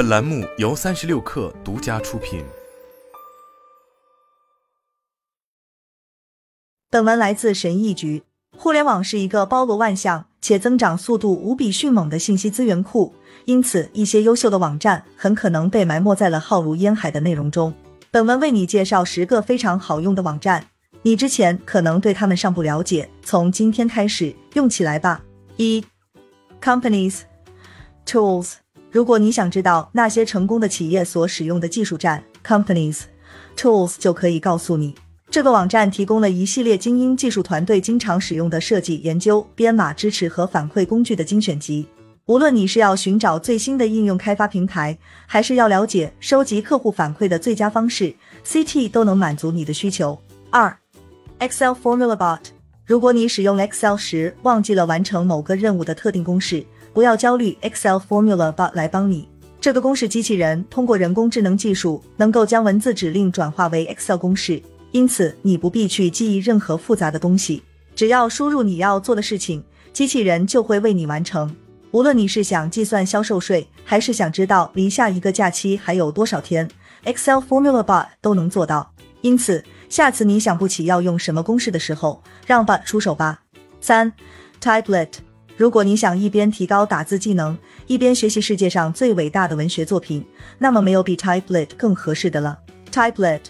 本栏目由三十六氪独家出品。本文来自神译局。互联网是一个包罗万象且增长速度无比迅猛的信息资源库，因此一些优秀的网站很可能被埋没在了浩如烟海的内容中。本文为你介绍十个非常好用的网站，你之前可能对他们尚不了解，从今天开始用起来吧。一，Companies Tools。如果你想知道那些成功的企业所使用的技术站，Companies Tools 就可以告诉你。这个网站提供了一系列精英技术团队经常使用的设计、研究、编码支持和反馈工具的精选集。无论你是要寻找最新的应用开发平台，还是要了解收集客户反馈的最佳方式，CT 都能满足你的需求。二，Excel Formula Bot。如果你使用 Excel 时忘记了完成某个任务的特定公式，不要焦虑，Excel Formula Bot 来帮你。这个公式机器人通过人工智能技术，能够将文字指令转化为 Excel 公式。因此，你不必去记忆任何复杂的东西，只要输入你要做的事情，机器人就会为你完成。无论你是想计算销售税，还是想知道离下一个假期还有多少天，Excel Formula Bot 都能做到。因此，下次你想不起要用什么公式的时候，让 Bot 出手吧。三，Typlet。如果你想一边提高打字技能，一边学习世界上最伟大的文学作品，那么没有比 Typelet 更合适的了。Typelet。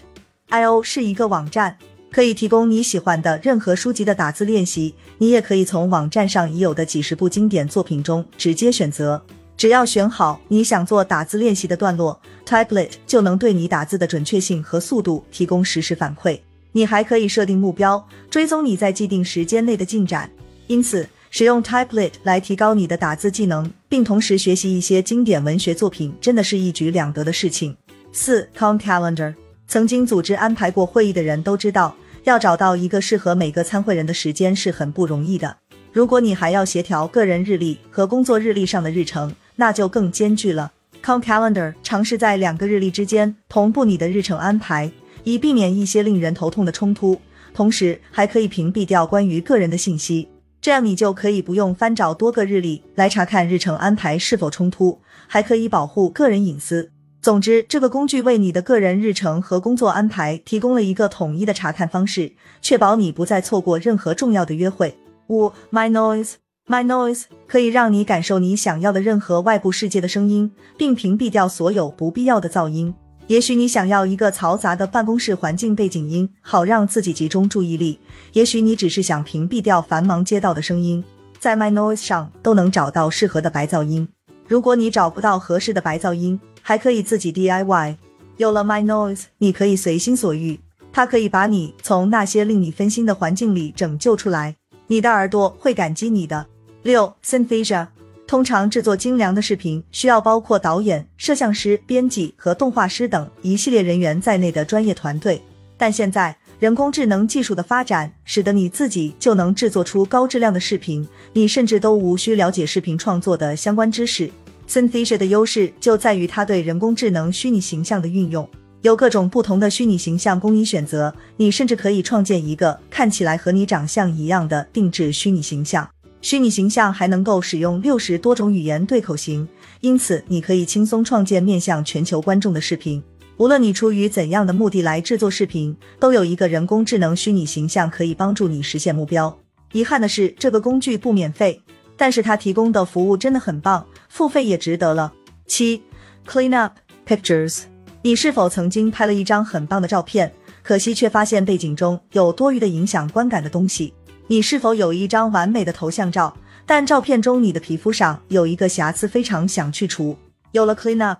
i/o 是一个网站，可以提供你喜欢的任何书籍的打字练习。你也可以从网站上已有的几十部经典作品中直接选择。只要选好你想做打字练习的段落，Typelet 就能对你打字的准确性和速度提供实时反馈。你还可以设定目标，追踪你在既定时间内的进展。因此，使用 Typelet 来提高你的打字技能，并同时学习一些经典文学作品，真的是一举两得的事情。四 Com Calendar。曾经组织安排过会议的人都知道，要找到一个适合每个参会人的时间是很不容易的。如果你还要协调个人日历和工作日历上的日程，那就更艰巨了。Com Calendar 尝试在两个日历之间同步你的日程安排，以避免一些令人头痛的冲突。同时，还可以屏蔽掉关于个人的信息，这样你就可以不用翻找多个日历来查看日程安排是否冲突，还可以保护个人隐私。总之，这个工具为你的个人日程和工作安排提供了一个统一的查看方式，确保你不再错过任何重要的约会。五，My Noise，My Noise 可以让你感受你想要的任何外部世界的声音，并屏蔽掉所有不必要的噪音。也许你想要一个嘈杂的办公室环境背景音，好让自己集中注意力；也许你只是想屏蔽掉繁忙街道的声音，在 My Noise 上都能找到适合的白噪音。如果你找不到合适的白噪音，还可以自己 DIY。有了 My Noise，你可以随心所欲，它可以把你从那些令你分心的环境里拯救出来。你的耳朵会感激你的。六 Synthesia，通常制作精良的视频需要包括导演、摄像师、编辑和动画师等一系列人员在内的专业团队。但现在人工智能技术的发展，使得你自己就能制作出高质量的视频，你甚至都无需了解视频创作的相关知识。Synthesia 的优势就在于它对人工智能虚拟形象的运用，有各种不同的虚拟形象供你选择。你甚至可以创建一个看起来和你长相一样的定制虚拟形象。虚拟形象还能够使用六十多种语言对口型，因此你可以轻松创建面向全球观众的视频。无论你出于怎样的目的来制作视频，都有一个人工智能虚拟形象可以帮助你实现目标。遗憾的是，这个工具不免费。但是它提供的服务真的很棒，付费也值得了。七，Clean Up Pictures，你是否曾经拍了一张很棒的照片，可惜却发现背景中有多余的影响观感的东西？你是否有一张完美的头像照，但照片中你的皮肤上有一个瑕疵，非常想去除？有了 Clean Up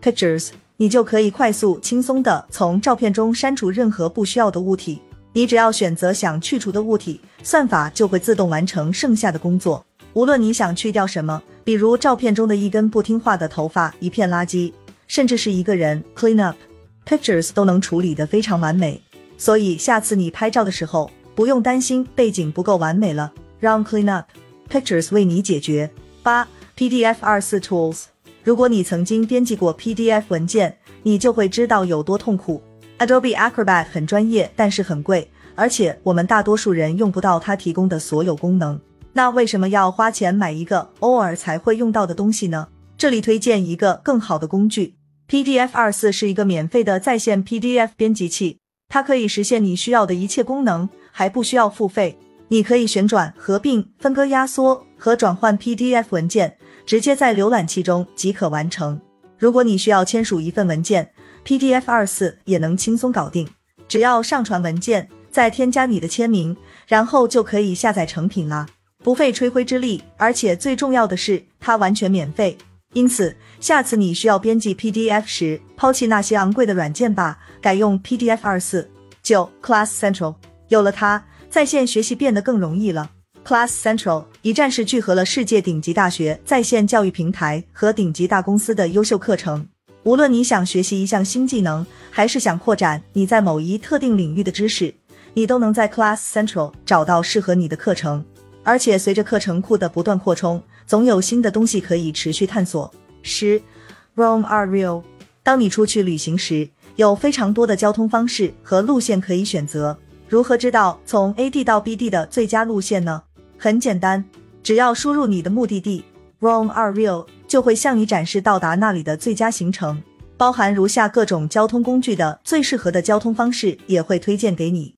Pictures，你就可以快速轻松的从照片中删除任何不需要的物体。你只要选择想去除的物体，算法就会自动完成剩下的工作。无论你想去掉什么，比如照片中的一根不听话的头发、一片垃圾，甚至是一个人，Clean Up Pictures 都能处理得非常完美。所以下次你拍照的时候，不用担心背景不够完美了，让 Clean Up Pictures 为你解决。八 PDF 二四 Tools，如果你曾经编辑过 PDF 文件，你就会知道有多痛苦。Adobe Acrobat 很专业，但是很贵，而且我们大多数人用不到它提供的所有功能。那为什么要花钱买一个偶尔才会用到的东西呢？这里推荐一个更好的工具，PDF 二四是一个免费的在线 PDF 编辑器，它可以实现你需要的一切功能，还不需要付费。你可以旋转、合并、分割、压缩和转换 PDF 文件，直接在浏览器中即可完成。如果你需要签署一份文件，PDF 二四也能轻松搞定。只要上传文件，再添加你的签名，然后就可以下载成品啦，不费吹灰之力。而且最重要的是，它完全免费。因此，下次你需要编辑 PDF 时，抛弃那些昂贵的软件吧，改用 PDF 二四九 Class Central。有了它。在线学习变得更容易了。Class Central 一站式聚合了世界顶级大学在线教育平台和顶级大公司的优秀课程。无论你想学习一项新技能，还是想扩展你在某一特定领域的知识，你都能在 Class Central 找到适合你的课程。而且随着课程库的不断扩充，总有新的东西可以持续探索。十，Rome are real。当你出去旅行时，有非常多的交通方式和路线可以选择。如何知道从 A 地到 B 地的最佳路线呢？很简单，只要输入你的目的地 Rome are real，就会向你展示到达那里的最佳行程，包含如下各种交通工具的最适合的交通方式，也会推荐给你。